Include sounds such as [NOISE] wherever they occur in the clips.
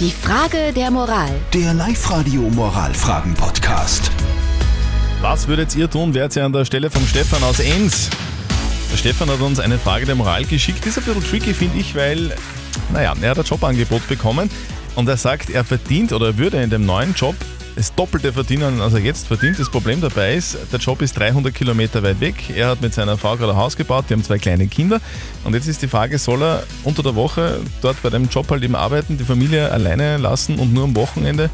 Die Frage der Moral. Der Live-Radio Moralfragen-Podcast. Was würdet ihr tun? Wärt ihr an der Stelle vom Stefan aus Enns? Der Stefan hat uns eine Frage der Moral geschickt. Ist ein bisschen tricky, finde ich, weil, naja, er hat ein Jobangebot bekommen und er sagt, er verdient oder würde in dem neuen Job das Doppelte verdienen, als er jetzt verdient. Das Problem dabei ist, der Job ist 300 Kilometer weit weg. Er hat mit seiner Frau gerade ein Haus gebaut, die haben zwei kleine Kinder. Und jetzt ist die Frage, soll er unter der Woche dort bei dem Job halt eben arbeiten, die Familie alleine lassen und nur am Wochenende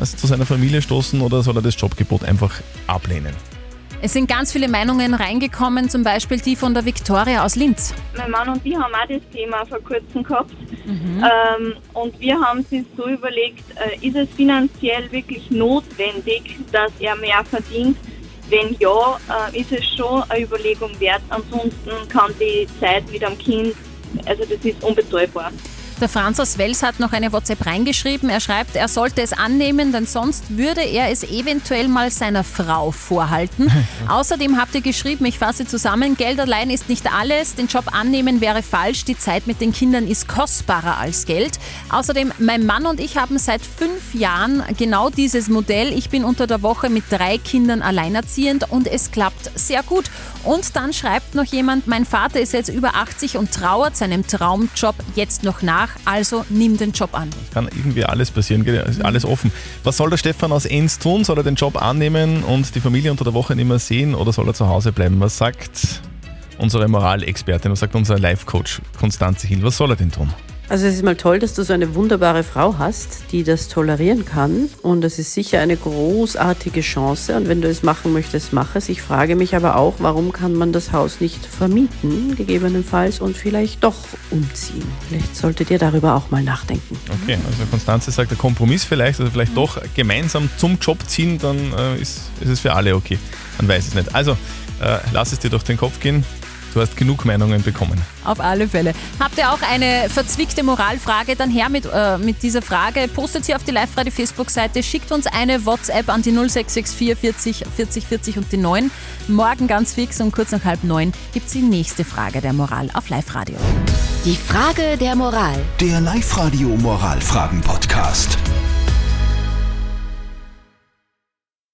äh, zu seiner Familie stoßen oder soll er das Jobgebot einfach ablehnen? Es sind ganz viele Meinungen reingekommen, zum Beispiel die von der Viktoria aus Linz. Mein Mann und ich haben auch das Thema vor kurzem gehabt. Ähm, und wir haben uns so überlegt, äh, ist es finanziell wirklich notwendig, dass er mehr verdient? Wenn ja, äh, ist es schon eine Überlegung wert. Ansonsten kann die Zeit mit dem Kind, also das ist unbezahlbar. Der Franz aus Wels hat noch eine WhatsApp reingeschrieben. Er schreibt, er sollte es annehmen, denn sonst würde er es eventuell mal seiner Frau vorhalten. [LAUGHS] Außerdem habt ihr geschrieben, ich fasse zusammen, Geld allein ist nicht alles. Den Job annehmen wäre falsch. Die Zeit mit den Kindern ist kostbarer als Geld. Außerdem, mein Mann und ich haben seit fünf Jahren genau dieses Modell. Ich bin unter der Woche mit drei Kindern alleinerziehend und es klappt sehr gut. Und dann schreibt noch jemand, mein Vater ist jetzt über 80 und trauert seinem Traumjob jetzt noch nach. Also nimm den Job an. Kann irgendwie alles passieren, alles offen. Was soll der Stefan aus Enns tun? Soll er den Job annehmen und die Familie unter der Woche nicht mehr sehen oder soll er zu Hause bleiben? Was sagt unsere Moralexpertin, was sagt unser Life-Coach Konstanze Hill? Was soll er denn tun? Also es ist mal toll, dass du so eine wunderbare Frau hast, die das tolerieren kann. Und es ist sicher eine großartige Chance. Und wenn du es machen möchtest, mach es. Ich frage mich aber auch, warum kann man das Haus nicht vermieten, gegebenenfalls, und vielleicht doch umziehen. Vielleicht solltet ihr darüber auch mal nachdenken. Okay, also Konstanze sagt, der Kompromiss vielleicht, also vielleicht doch gemeinsam zum Job ziehen, dann äh, ist, ist es für alle okay. Man weiß es nicht. Also, äh, lass es dir durch den Kopf gehen. Du hast genug Meinungen bekommen. Auf alle Fälle. Habt ihr auch eine verzwickte Moralfrage? Dann her mit, äh, mit dieser Frage. Postet sie auf die Live-Radio Facebook-Seite. Schickt uns eine WhatsApp an die 0664 40 40 40 und die 9. Morgen ganz fix um kurz nach halb neun gibt es die nächste Frage der Moral auf Live-Radio. Die Frage der Moral. Der Live-Radio Moralfragen-Podcast.